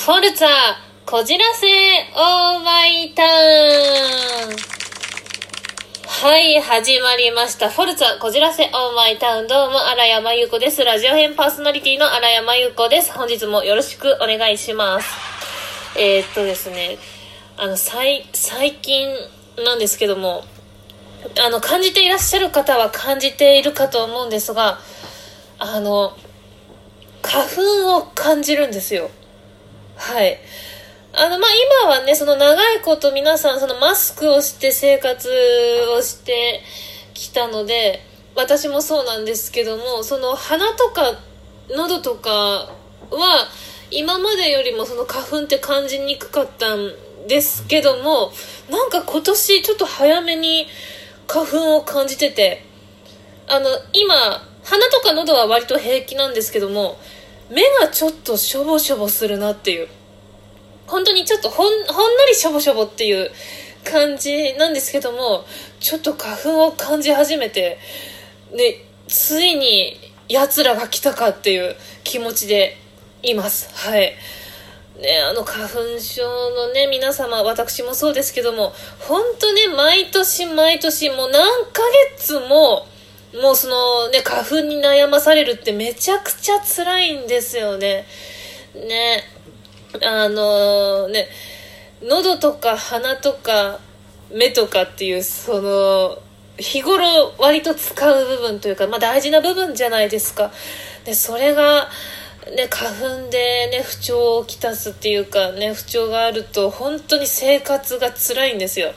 フォルツァ、こじらせ、オーマイタウン。はい、始まりました。フォルツァ、こじらせ、オーマイタウン。どうも、荒山優子です。ラジオ編パーソナリティの荒山優子です。本日もよろしくお願いします。えー、っとですね、あの、最、最近なんですけども、あの、感じていらっしゃる方は感じているかと思うんですが、あの、花粉を感じるんですよ。はい。あの、まあ、今はね、その長いこと皆さん、そのマスクをして生活をしてきたので、私もそうなんですけども、その鼻とか喉とかは、今までよりもその花粉って感じにくかったんですけども、なんか今年ちょっと早めに花粉を感じてて、あの、今、鼻とか喉は割と平気なんですけども、目がちょっとしょぼしょぼするなっていう。本当にちょっとほん、ほんのりしょぼしょぼっていう感じなんですけども、ちょっと花粉を感じ始めて、ね、ついに奴らが来たかっていう気持ちでいます。はい。ね、あの花粉症のね、皆様、私もそうですけども、本当ね、毎年毎年、もう何ヶ月も、もうそのね、花粉に悩まされるってめちゃくちゃ辛いんですよね。ね。あのね、喉とか鼻とか目とかっていう、その、日頃割と使う部分というか、まあ大事な部分じゃないですか。で、それが、ね、花粉でね、不調をきたすっていうかね、不調があると本当に生活が辛いんですよ。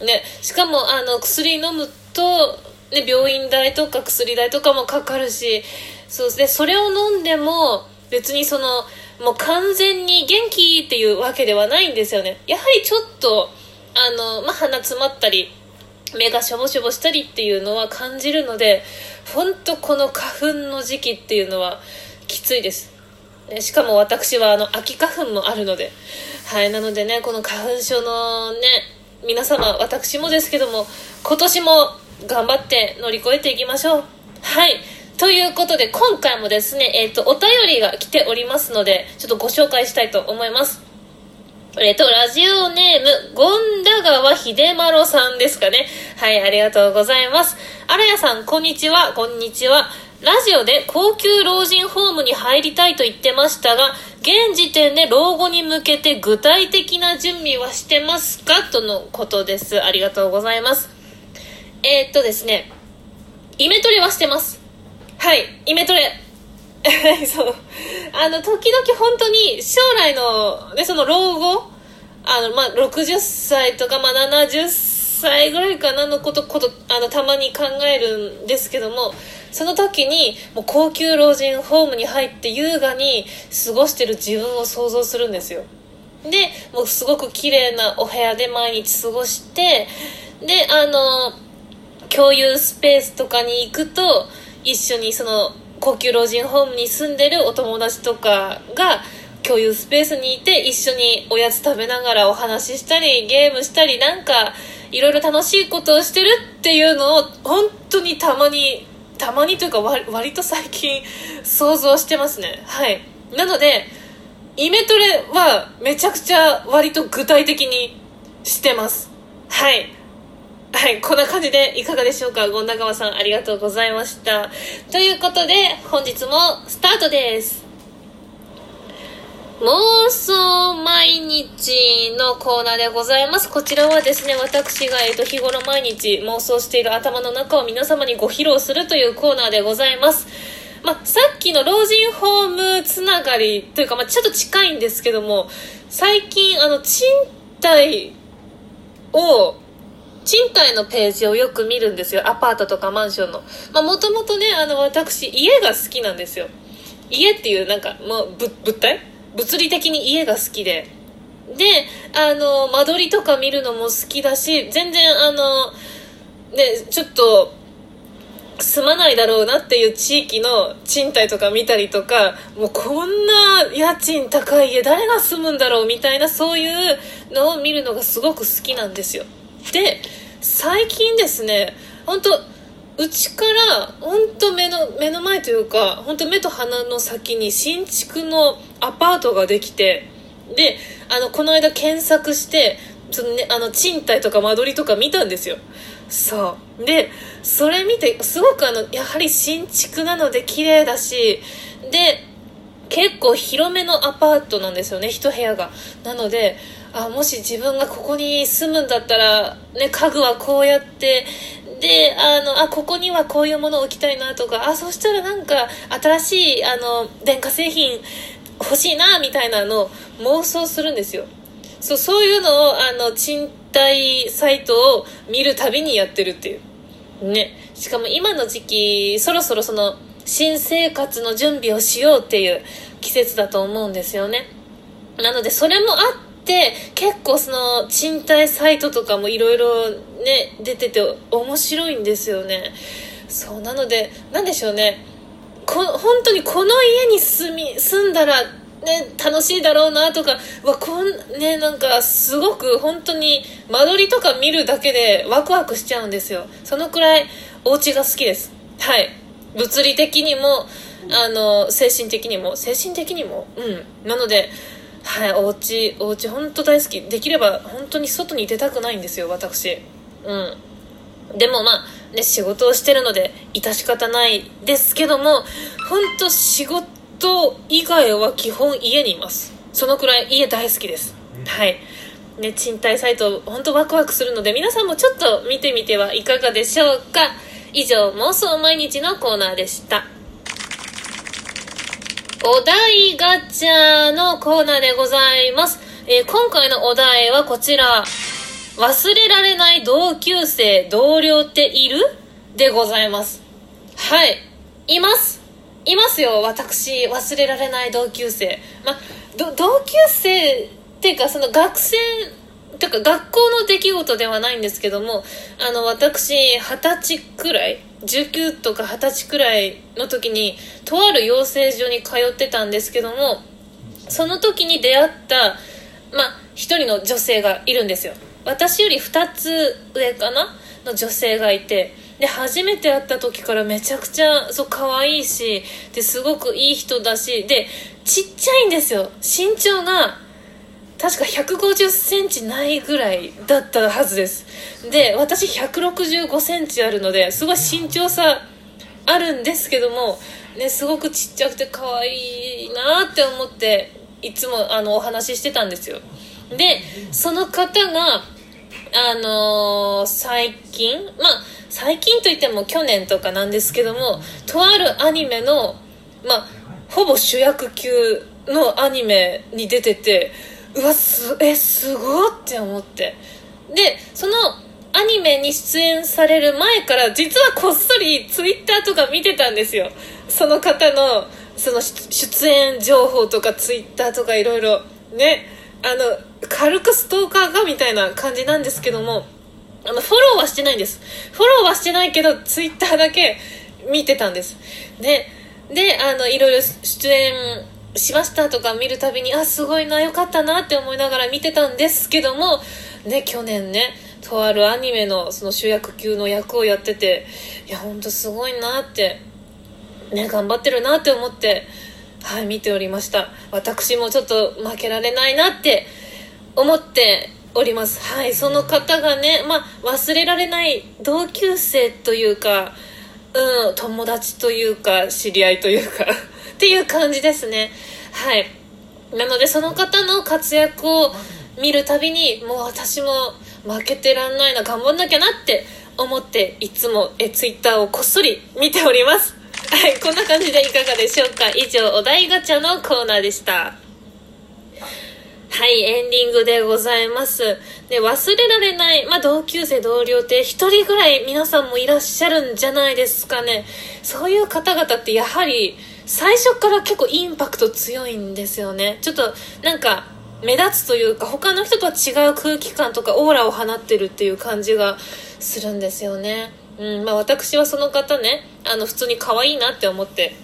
ね、しかもあの薬飲むとね、病院代とか薬代とかもかかるし、そうですね、それを飲んでも、別にその、もう完全に元気っていうわけではないんですよね。やはりちょっと、あの、まあ、鼻詰まったり、目がしょぼしょぼしたりっていうのは感じるので、本当この花粉の時期っていうのはきついです。しかも私はあの秋花粉もあるので、はい、なのでね、この花粉症のね、皆様、私もですけども、今年も頑張って乗り越えていきましょう。はい。ということで、今回もですね、えっ、ー、と、お便りが来ておりますので、ちょっとご紹介したいと思います。えっ、ー、と、ラジオネーム、権田川秀丸さんですかね。はい、ありがとうございます。あらやさん、こんにちは、こんにちは。ラジオで高級老人ホームに入りたいと言ってましたが、現時点で老後に向けて具体的な準備はしてますか？とのことです。ありがとうございます。えー、っとですね、イメトレはしてます。はい、イメトレ。そう。あの、時々本当に将来の、ね、その老後、あの、まあ、60歳とか、まあ、70歳ぐらいかなのこと、こと、あの、たまに考えるんですけども、その時に、もう高級老人ホームに入って優雅に過ごしてる自分を想像するんですよ。で、もうすごく綺麗なお部屋で毎日過ごして、で、あの、共有スペースとかに行くと一緒にその高級老人ホームに住んでるお友達とかが共有スペースにいて一緒におやつ食べながらお話ししたりゲームしたりなんかいろいろ楽しいことをしてるっていうのを本当にたまにたまにというか割と最近想像してますね。はい。なのでイメトレはめちゃくちゃ割と具体的にしてます。はい。はい、こんな感じでいかがでしょうか？権田川さん、ありがとうございました。ということで、本日もスタートです。妄想毎日のコーナーでございます。こちらはですね、私が、えっと、日頃毎日妄想している頭の中を皆様にご披露するというコーナーでございます。まあ、さっきの老人ホームつながりというか、まあ、ちょっと近いんですけども、最近、あの、賃貸を、賃貸のページをよく見るんですよ。アパートとかマンションの。まあ、もともとね、あの、私、家が好きなんですよ。家っていう、なんか、もう、物体？物理的に家が好きで。で、あの、間取りとか見るのも好きだし、全然、あの、ね、ちょっと、住まないだろうなっていう地域の賃貸とか見たりとか、もうこんな家賃高い家誰が住むんだろうみたいなそういうのを見るのがすごく好きなんですよ。で最近ですね本当うちから本当目の目の前というか本当目と鼻の先に新築のアパートができてであのこの間検索してその、ね、あの賃貸とか間取りとか見たんですよ。そう。でそれ見てすごくあのやはり新築なので綺麗だしで結構広めのアパートなんですよね一部屋が。なのであもし自分がここに住むんだったら、ね、家具はこうやってであのあここにはこういうものを置きたいなとかあそしたらなんか新しいあの電化製品欲しいなみたいなのを妄想するんですよ。そうそういうのをあの賃貸サイトを見るたびにやってるっていう。ね。しかも今の時期そろそろその新生活の準備をしようっていう季節だと思うんですよね。なのでそれもあってって結構その賃貸サイトとかもいろいろね出てて面白いんですよね。そうなので何でしょうね。こ本当にこの家に住み住んだらね、楽しいだろうなとかわこんねなんかすごく本当に間取りとか見るだけでワクワクしちゃうんですよ。そのくらいお家が好きです。はい。物理的にもあの精神的にも精神的にもうん。なのではいお家お家本当大好き。できれば本当に外に出たくないんですよ私。うん。でもまあね仕事をしてるので致し方ないですけども本当仕事以外は基本家にいます。そのくらい家大好きです。はい。ね賃貸サイト本当ワクワクするので皆さんもちょっと見てみてはいかがでしょうか。以上妄想毎日のコーナーでしたお題ガチャのコーナーでございます。えー、今回のお題はこちら。忘れられない同級生、同僚っている？でございます。はい。います。いますよ、私。忘れられない同級生。ま、同級生っていうか、その学生てか学校の出来事ではないんですけどもあの私二十歳くらい19とか二十歳くらいの時にとある養成所に通ってたんですけどもその時に出会ったまあ一人の女性がいるんですよ。私より2つ上かな？の女性がいて。で初めて会った時からめちゃくちゃそう可愛いしですごくいい人だしでちっちゃいんですよ。身長が確か150センチないぐらいだったはずです。で私165センチあるのですごい身長差あるんですけども、ね、すごくちっちゃくて可愛いなって思っていつもあのお話ししてたんですよ。でその方があのー、最近まあ最近といっても去年とかなんですけどもとあるアニメのまあほぼ主役級のアニメに出ててうわすえすごって思って。でそのアニメに出演される前から実はこっそりツイッターとか見てたんですよ。その方のその出演情報とかツイッターとかいろいろ。ね。あの軽くストーカーがみたいな感じなんですけどもあのフォローはしてないんです。フォローはしてないけどツイッターだけ見てたんです。でであのいろいろ出演しましたとか見るたびにあすごいなよかったなって思いながら見てたんですけどもね去年ねとあるアニメのその主役級の役をやってていやほんとすごいなってね頑張ってるなって思ってはい見ておりました。私もちょっと負けられないなって思っております。はいその方がねまあ忘れられない同級生というかうん友達というか知り合いというか。っていう感じですね。はい。なのでその方の活躍を見るたびにもう私も負けてらんないな頑張んなきゃなって思っていつもえツイッターをこっそり見ております。はい。こんな感じでいかがでしょうか。以上お題ガチャのコーナーでした。はい、エンディングでございます。で、忘れられない、まあ、同級生、同僚って一人ぐらい皆さんもいらっしゃるんじゃないですかね。そういう方々ってやはり、最初から結構インパクト強いんですよね。ちょっとなんか目立つというか他の人とは違う空気感とかオーラを放ってるっていう感じがするんですよね。うんまあ私はその方ねあの普通に可愛いなって思って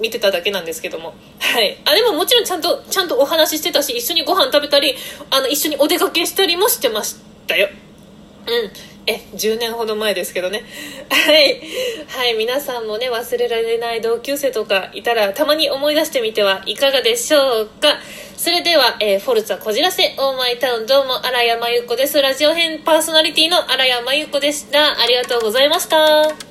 見てただけなんですけども。はい。あでももちろんちゃんとちゃんとお話ししてたし一緒にご飯食べたりあの一緒にお出かけしたりもしてましたよ。うん。え10年ほど前ですけどね。はい。はい皆さんもね忘れられない同級生とかいたらたまに思い出してみてはいかがでしょうか。それでは、えー、フォルツァこじらせオーマイタウンどうも荒山由子です。ラジオ編パーソナリティの荒山由子でした。ありがとうございました。